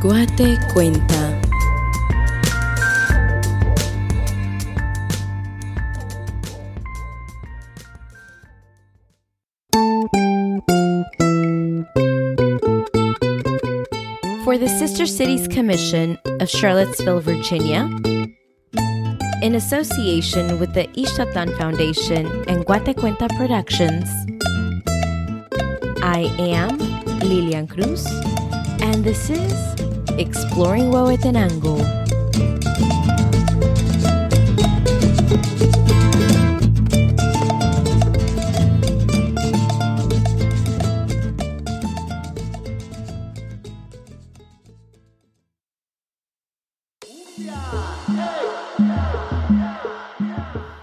Guate cuenta. For the Sister Cities Commission of Charlottesville, Virginia, in association with the Ixtatan Foundation and Guatecuenta Productions, I am Lilian Cruz, and this is Exploring Huehuetenango.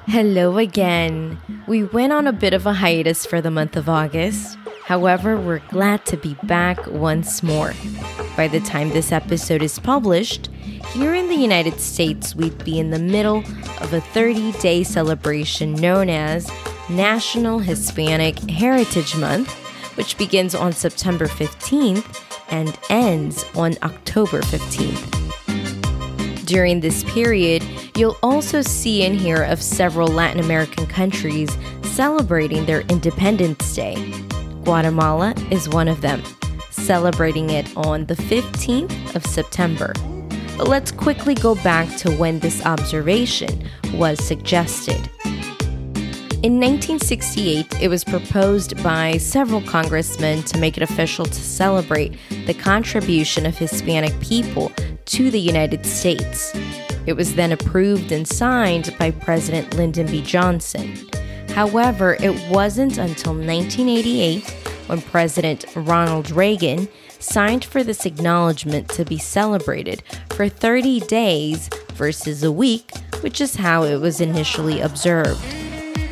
Hello again. We went on a bit of a hiatus for the month of August. However, we're glad to be back once more. By the time this episode is published, here in the United States, we'd be in the middle of a 30 day celebration known as National Hispanic Heritage Month, which begins on September 15th and ends on October 15th. During this period, you'll also see and hear of several Latin American countries celebrating their Independence Day. Guatemala is one of them, celebrating it on the 15th of September. But let's quickly go back to when this observation was suggested. In 1968, it was proposed by several congressmen to make it official to celebrate the contribution of Hispanic people to the United States. It was then approved and signed by President Lyndon B. Johnson. However, it wasn't until 1988 when President Ronald Reagan signed for this acknowledgement to be celebrated for 30 days versus a week, which is how it was initially observed.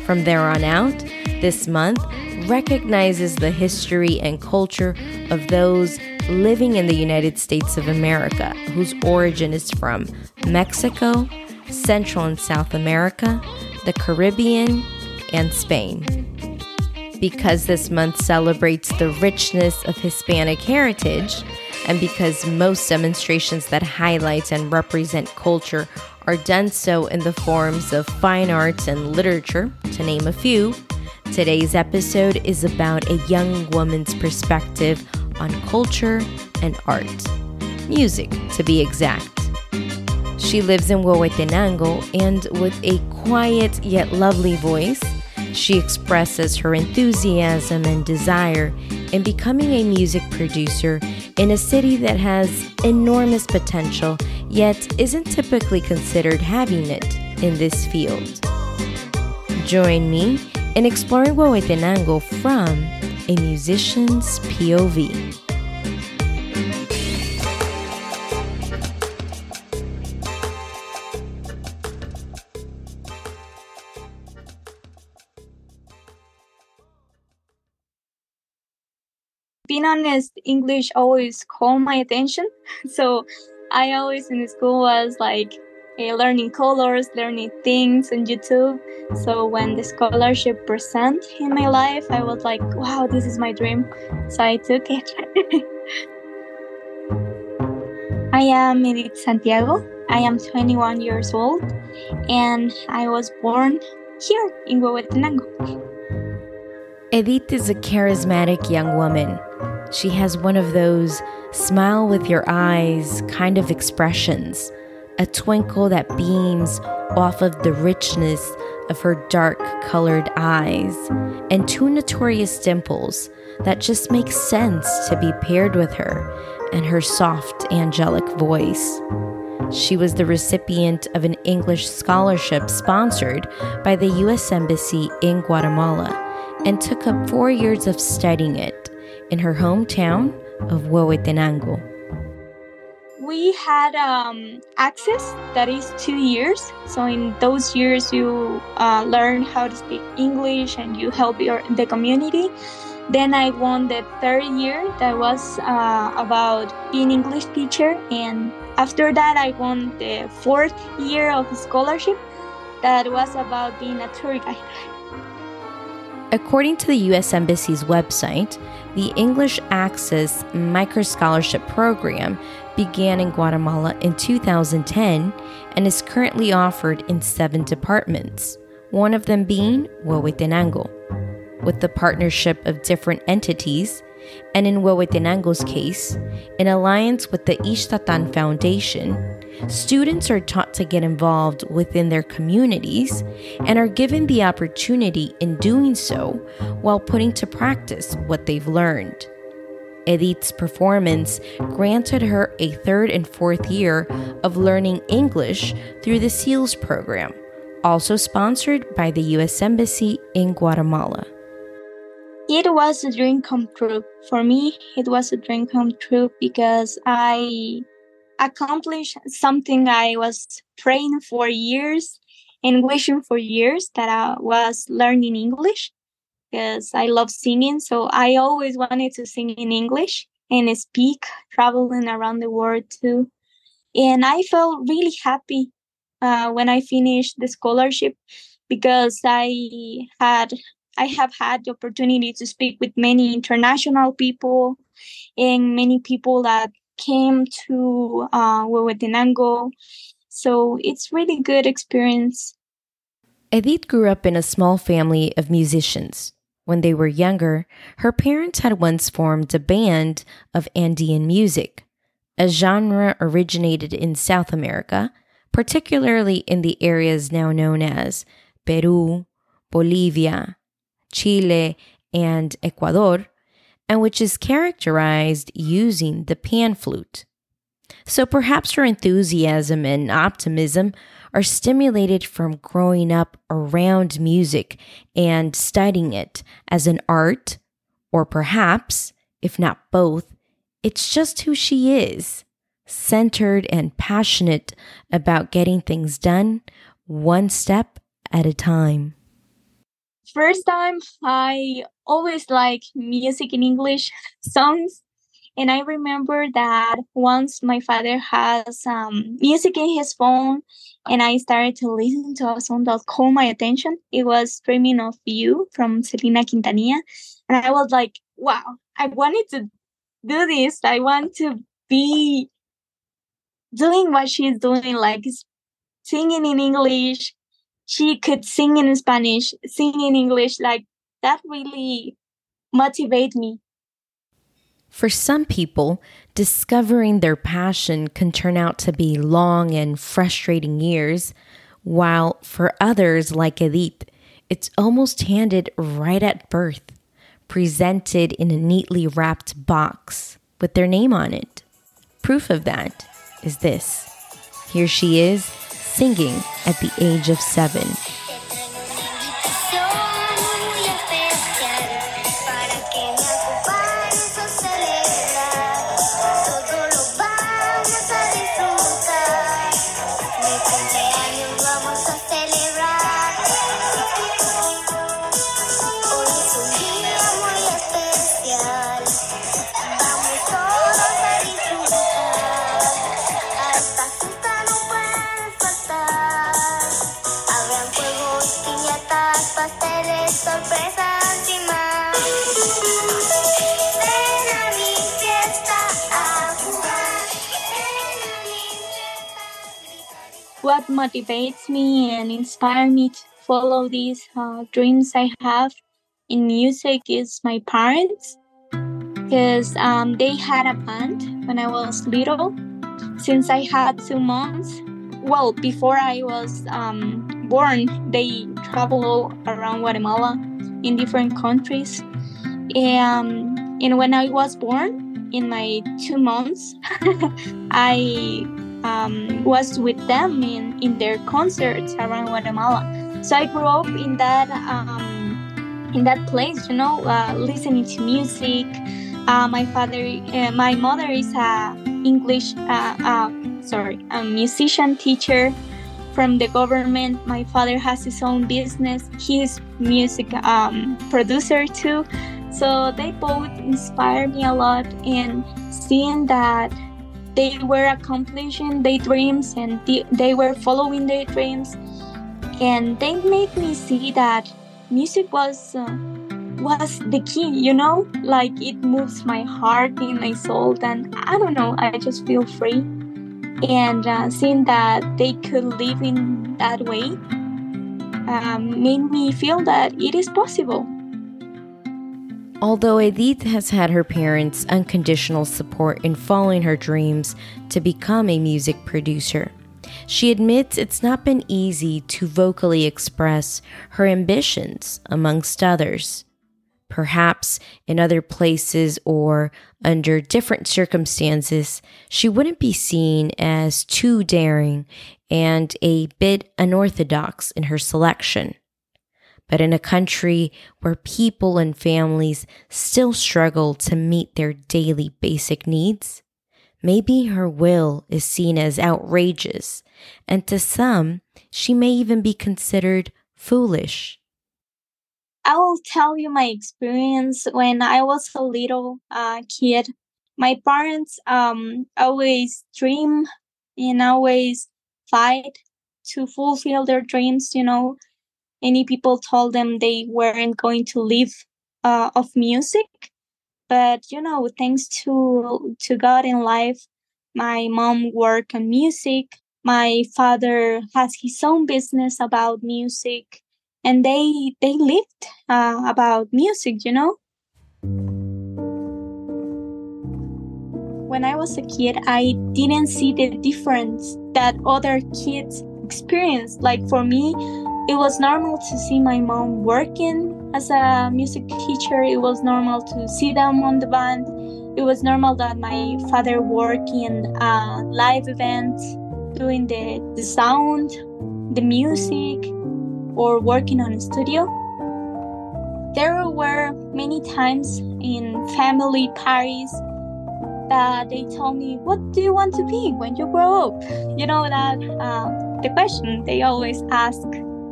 From there on out, this month recognizes the history and culture of those living in the United States of America whose origin is from Mexico, Central and South America, the Caribbean, and Spain. Because this month celebrates the richness of Hispanic heritage, and because most demonstrations that highlight and represent culture are done so in the forms of fine arts and literature, to name a few, today's episode is about a young woman's perspective on culture and art. Music, to be exact. She lives in Huehuetenango and with a quiet yet lovely voice, she expresses her enthusiasm and desire in becoming a music producer in a city that has enormous potential yet isn't typically considered having it in this field. Join me in exploring Huehuetenango from a musician's POV. Being honest, English always called my attention. So I always in school was like uh, learning colors, learning things on YouTube. So when the scholarship present in my life, I was like, wow, this is my dream. So I took it. I am Edyth Santiago. I am 21 years old and I was born here in Huehuetenango. Edyth is a charismatic young woman. She has one of those smile with your eyes kind of expressions, a twinkle that beams off of the richness of her dark colored eyes, and two notorious dimples that just make sense to be paired with her and her soft angelic voice. She was the recipient of an English scholarship sponsored by the U.S. Embassy in Guatemala and took up four years of studying it in her hometown of Huehuetenango. We had um, access that is two years. So in those years, you uh, learn how to speak English and you help your the community. Then I won the third year that was uh, about being English teacher, and after that I won the fourth year of scholarship that was about being a tour guide. According to the U.S. Embassy's website, the English Access Micro Scholarship Program began in Guatemala in 2010 and is currently offered in seven departments, one of them being Huehuetenango. With the partnership of different entities, and in Huehuetenango's case, in alliance with the Ixtatan Foundation, students are taught to get involved within their communities and are given the opportunity in doing so while putting to practice what they've learned. Edyth's performance granted her a third and fourth year of learning English through the SEALS program, also sponsored by the U.S. Embassy in Guatemala. It was a dream come true. For me, it was a dream come true because I accomplished something I was praying for years and wishing for years that I was learning English because I love singing. So I always wanted to sing in English and speak, traveling around the world too. And I felt really happy uh, when I finished the scholarship because I had I have had the opportunity to speak with many international people and many people that came to uh, Huehuetenango. So it's really good experience. Edyth grew up in a small family of musicians. When they were younger, her parents had once formed a band of Andean music, a genre originated in South America, particularly in the areas now known as Peru, Bolivia, Chile, and Ecuador, and which is characterized using the pan flute. So perhaps her enthusiasm and optimism are stimulated from growing up around music and studying it as an art, or perhaps, if not both, it's just who she is, centered and passionate about getting things done one step at a time. First time, I always like music in English songs and I remember that once my father has um, music in his phone, and I started to listen to a song that caught my attention. It was Dreaming of You from Selena Quintanilla. And I was like, wow, I wanted to do this. I want to be doing what she's doing, like singing in English. She could sing in Spanish, sing in English. Like that really motivated me for some people, discovering their passion can turn out to be long and frustrating years, while for others, like Edyth, it's almost handed right at birth, presented in a neatly wrapped box with their name on it. Proof of that is this. Here she is, singing at the age of seven. What motivates me and inspires me to follow these uh, dreams I have in music is my parents because um, they had a band when I was little. Since I had two months, well, before I was um, born, they travel around Guatemala in different countries. And, and when I was born, in my two months, I um, was with them in, in their concerts around Guatemala. So I grew up in that um, in that place, you know, uh, listening to music. Uh, my father, uh, my mother is a English, uh, uh, sorry, a musician teacher from the government. My father has his own business. He's music um, producer too. So they both inspire me a lot. And seeing that they were accomplishing their dreams and they were following their dreams and they made me see that music was uh, was the key, you know? Like it moves my heart and my soul, and I don't know, I just feel free. And uh, seeing that they could live in that way um, made me feel that it is possible. Although Edyth has had her parents' unconditional support in following her dreams to become a music producer, she admits it's not been easy to vocally express her ambitions, amongst others. Perhaps in other places or under different circumstances, she wouldn't be seen as too daring and a bit unorthodox in her selection. But in a country where people and families still struggle to meet their daily basic needs, maybe her will is seen as outrageous, and to some, she may even be considered foolish. I will tell you my experience when I was a little uh, kid. My parents um, always dream and always fight to fulfill their dreams. You know, many people told them they weren't going to live uh, of music, but you know, thanks to to God in life, my mom worked on music. My father has his own business about music. And they they lived uh, about music you know? When i was a kid i didn't see the difference that other kids experience like for me it was normal to see my mom working as a music teacher it was normal to see them on the band it was normal that my father worked in uh, live events doing the, the sound the music or working on a studio. There were many times in family parties that they told me, What do you want to be when you grow up? You know, that uh, the question they always ask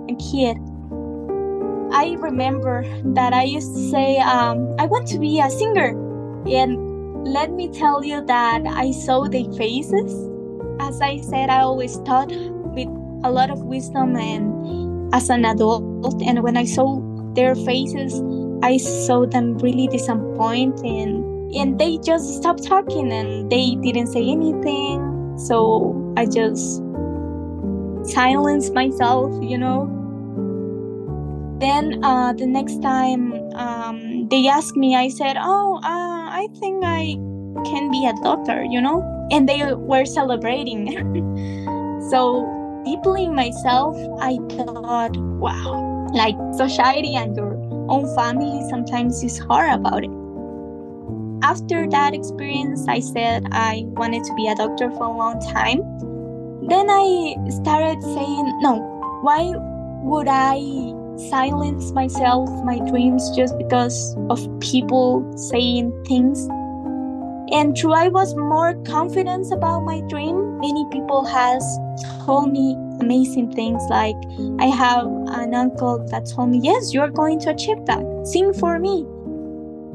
a kid. I remember that I used to say, um, I want to be a singer. And let me tell you that I saw their faces. As I said, I always thought with a lot of wisdom and as an adult and when i saw their faces i saw them really disappointed and, and they just stopped talking and they didn't say anything so i just silenced myself you know then uh, the next time um, they asked me i said oh uh, i think i can be a doctor you know and they were celebrating so deeply myself, I thought, wow, like society and your own family sometimes is hard about it. After that experience, I said I wanted to be a doctor for a long time. Then I started saying, no, why would I silence myself, my dreams, just because of people saying things? And true i was more confident about my dream. Many people has told me amazing things like i have an uncle that told me yes you're going to achieve that. Sing for me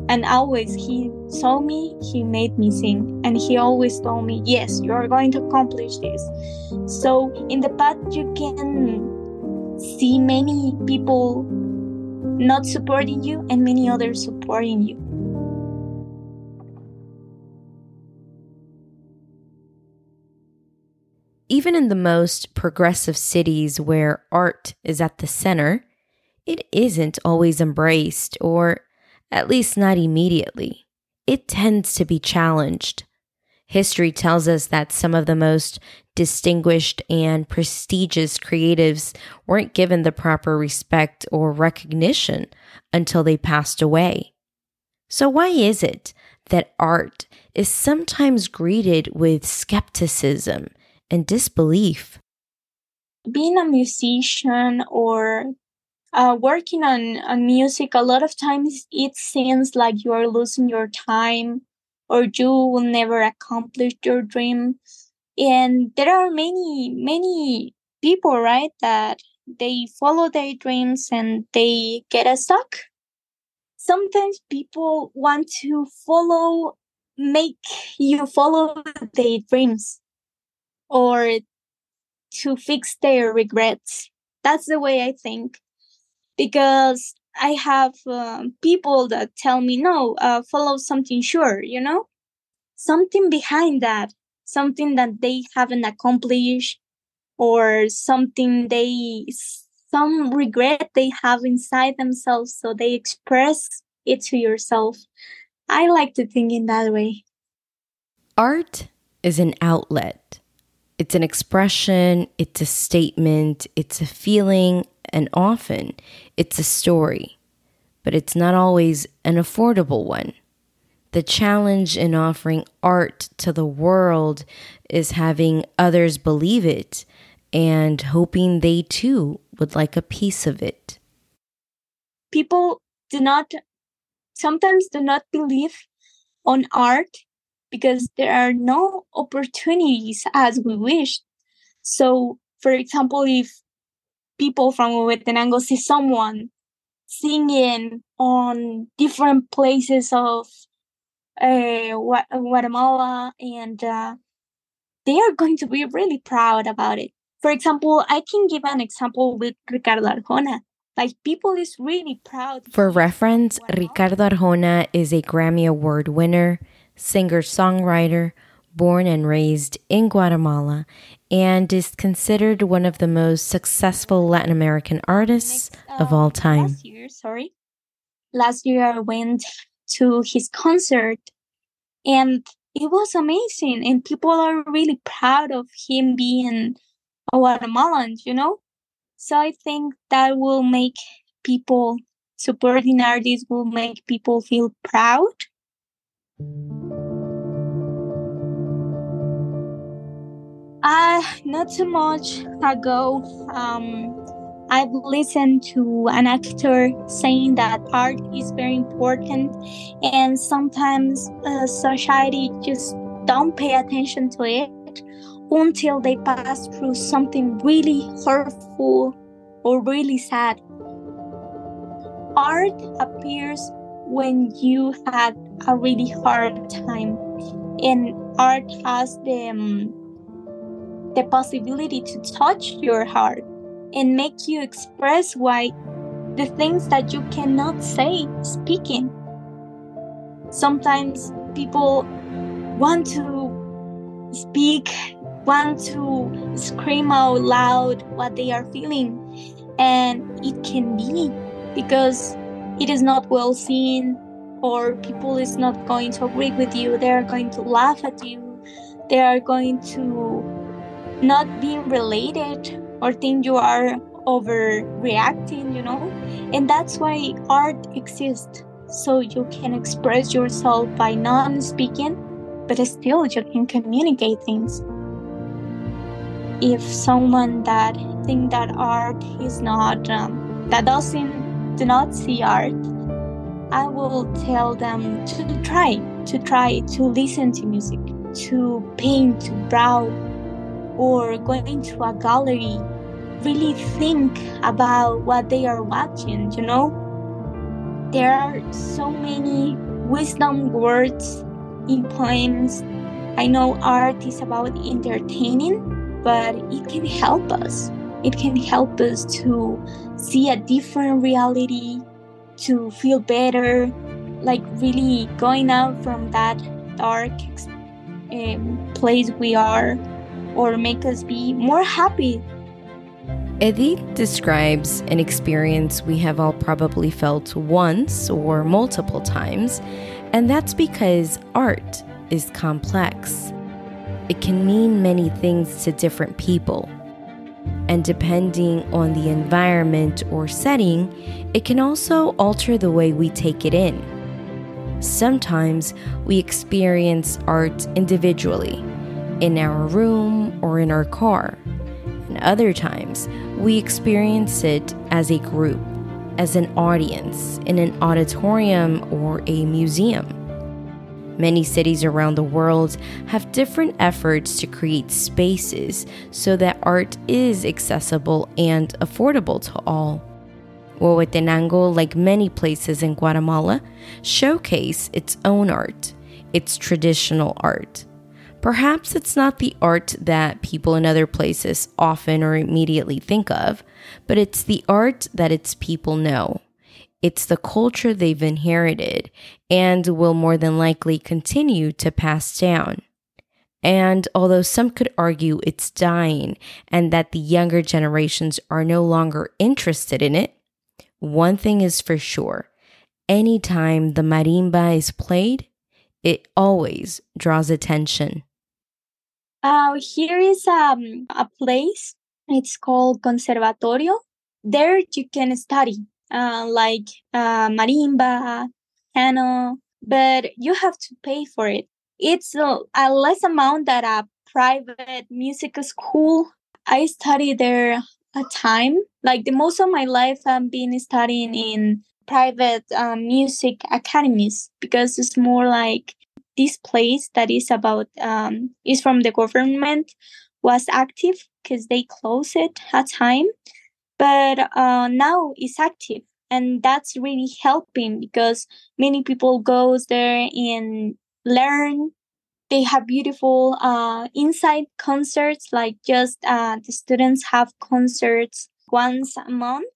and always he saw me he made me sing and he always told me yes you're going to accomplish this. So in the path you can see many people not supporting you and many others supporting you. Even in the most progressive cities where art is at the center, it isn't always embraced, or at least not immediately. It tends to be challenged. History tells us that some of the most distinguished and prestigious creatives weren't given the proper respect or recognition until they passed away. So, why is it that art is sometimes greeted with skepticism and disbelief. Being a musician or uh, working on, on music, a lot of times it seems like you are losing your time or you will never accomplish your dream. And there are many, many people, right, that they follow their dreams and they get stuck. Sometimes people want to follow, make you follow their dreams or to fix their regrets. That's the way I think. Because I have uh, people that tell me, no, uh, follow something sure, you know? Something behind that, something that they haven't accomplished or something they, some regret they have inside themselves. So they express it to yourself. I like to think in that way. Art is an outlet. It's an expression, it's a statement, it's a feeling, and often it's a story. But it's not always an affordable one. The challenge in offering art to the world is having others believe it and hoping they too would like a piece of it. People do not, sometimes do not believe on art because there are no opportunities as we wish. So, for example, if people from Huehuetenango see someone singing on different places of uh, Guatemala and uh, they are going to be really proud about it. For example, I can give an example with Ricardo Arjona. Like people is really proud. For reference, Ricardo Arjona is a Grammy Award winner, singer songwriter, born and raised in Guatemala, and is considered one of the most successful Latin American artists Next, uh, of all time. Last year, sorry. Last year I went to his concert and it was amazing and people are really proud of him being a Guatemalan, you know? So I think that will make people supporting artists will make people feel proud Uh, not too much ago, um, I've listened to an actor saying that art is very important, and sometimes uh, society just don't pay attention to it until they pass through something really hurtful or really sad. Art appears when you had a really hard time, and art has the um, the possibility to touch your heart and make you express why the things that you cannot say speaking. Sometimes people want to speak, want to scream out loud what they are feeling, and it can be because it is not well seen or people is not going to agree with you they are going to laugh at you they are going to not being related or think you are overreacting, you know? And that's why art exists. So you can express yourself by non speaking, but still you can communicate things. If someone that think that art is not, um, that doesn't, do not see art, I will tell them to try, to try to listen to music, to paint, to draw, or going to a gallery really think about what they are watching you know? There are so many wisdom words in poems. I know art is about entertaining but it can help us. It can help us to see a different reality to feel better like really going out from that dark um, place we are or make us be more happy. Edyth describes an experience we have all probably felt once or multiple times, and that's because art is complex. It can mean many things to different people. And depending on the environment or setting, it can also alter the way we take it in. Sometimes we experience art individually in our room or in our car. And other times, we experience it as a group, as an audience, in an auditorium or a museum. Many cities around the world have different efforts to create spaces so that art is accessible and affordable to all. Huehuetenango, like many places in Guatemala, showcase its own art, its traditional art. Perhaps it's not the art that people in other places often or immediately think of, but it's the art that its people know. It's the culture they've inherited and will more than likely continue to pass down. And although some could argue it's dying and that the younger generations are no longer interested in it, one thing is for sure anytime the marimba is played, it always draws attention. Uh, here is um, a place, it's called Conservatorio. There you can study uh, like uh, marimba, piano, but you have to pay for it. It's a, a less amount that a private music school. I studied there a time. Like the most of my life, I've been studying in private um, music academies because it's more like this place that is about um, is from the government was active because they closed it at time. But uh, now it's active and that's really helping because many people goes there and learn. They have beautiful uh, inside concerts like just uh, the students have concerts once a month.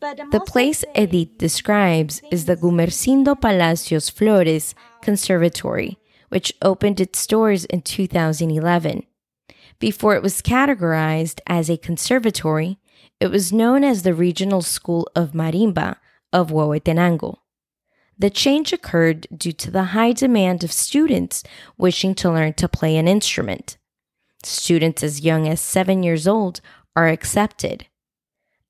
But the place Edyth describes is the Gumercindo Palacios Flores Conservatory, which opened its doors in 2011. Before it was categorized as a conservatory, it was known as the Regional School of Marimba of Huehuetenango. The change occurred due to the high demand of students wishing to learn to play an instrument. Students as young as seven years old are accepted.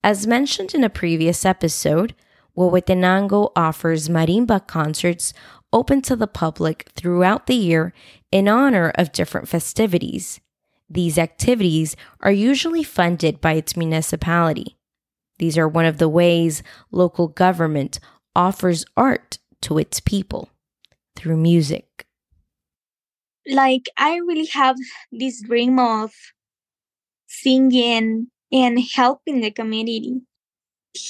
As mentioned in a previous episode, Huehuetenango offers marimba concerts open to the public throughout the year in honor of different festivities. These activities are usually funded by its municipality. These are one of the ways local government offers art to its people through music. Like, I really have this dream of singing and helping the community,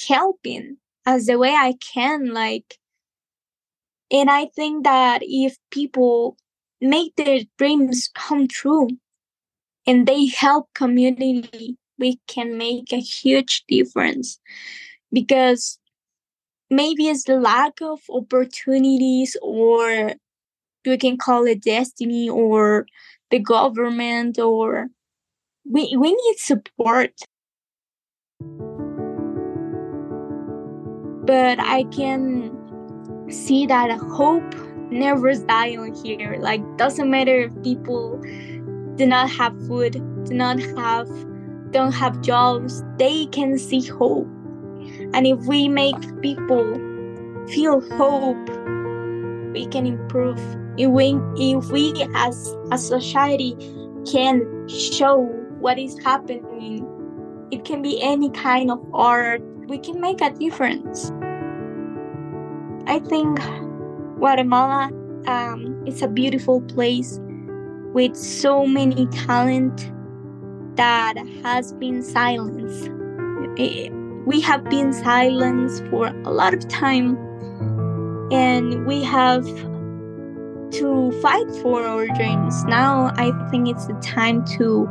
helping as the way I can. Like, and I think that if people make their dreams come true, and they help community we can make a huge difference. Because maybe it's the lack of opportunities or we can call it destiny or the government or we we need support. But i can see that hope never die on here like doesn't matter if people do not have food, do not have don't have jobs, they can see hope. And if we make people feel hope, we can improve. If we, if we as a society can show what is happening, it can be any kind of art, we can make a difference. I think Guatemala um, is a beautiful place with so many talent that has been silenced. We have been silenced for a lot of time and we have to fight for our dreams. Now I think it's the time to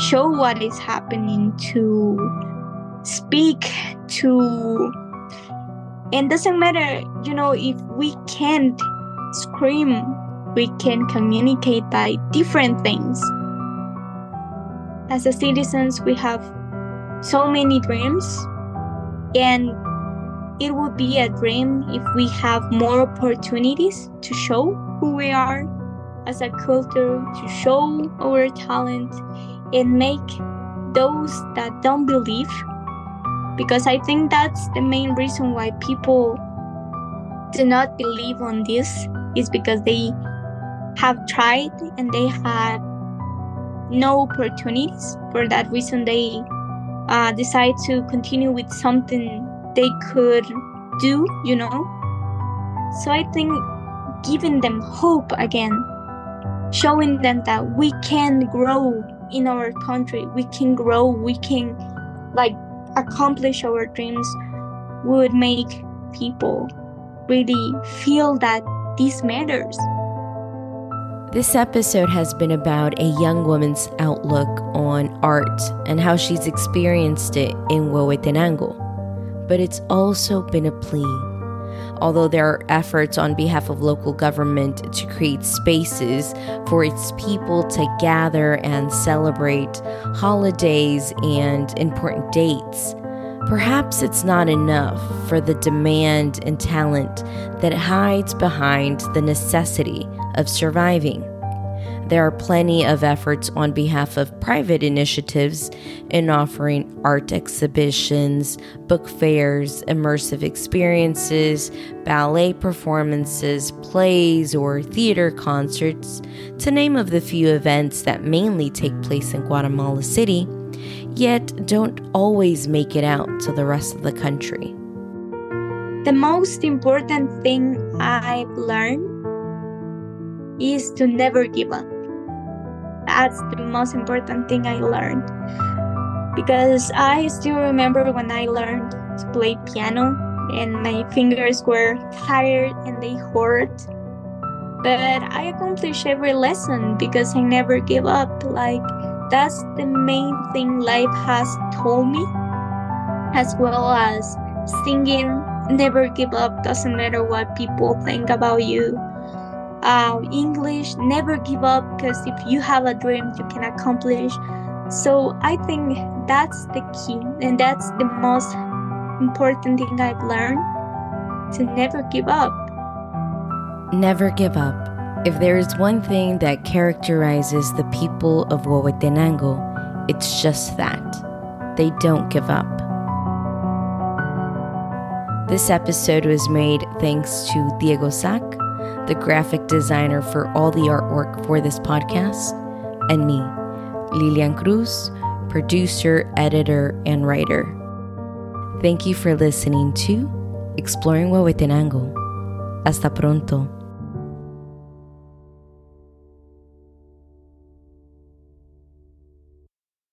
show what is happening, to speak, to and doesn't matter, you know, if we can't scream we can communicate by different things. As a citizens, we have so many dreams, and it would be a dream if we have more opportunities to show who we are as a culture, to show our talent, and make those that don't believe. Because I think that's the main reason why people do not believe on this is because they have tried and they had no opportunities. For that reason, they uh, decide to continue with something they could do, you know. So I think giving them hope again, showing them that we can grow in our country, we can grow, we can like accomplish our dreams would make people really feel that this matters. This episode has been about a young woman's outlook on art and how she's experienced it in Huehuetenango. But it's also been a plea although there are efforts on behalf of local government to create spaces for its people to gather and celebrate holidays and important dates. Perhaps it's not enough for the demand and talent that hides behind the necessity of surviving. There are plenty of efforts on behalf of private initiatives in offering art exhibitions, book fairs, immersive experiences, ballet performances, plays, or theater concerts, to name of the few events that mainly take place in Guatemala City, yet don't always make it out to the rest of the country. The most important thing I've learned is to never give up that's the most important thing I learned. Because I still remember when I learned to play piano and my fingers were tired and they hurt. But I accomplished every lesson because I never give up. Like, that's the main thing life has told me, as well as singing. Never give up, doesn't matter what people think about you uh, English, never give up because if you have a dream, you can accomplish. So I think that's the key, and that's the most important thing I've learned to never give up. Never give up. If there is one thing that characterizes the people of Huehuetenango, it's just that they don't give up. This episode was made thanks to Diego Sac the graphic designer for all the artwork for this podcast, and me, Lilian Cruz, producer, editor, and writer. Thank you for listening to Exploring Huehuetenango. Hasta pronto.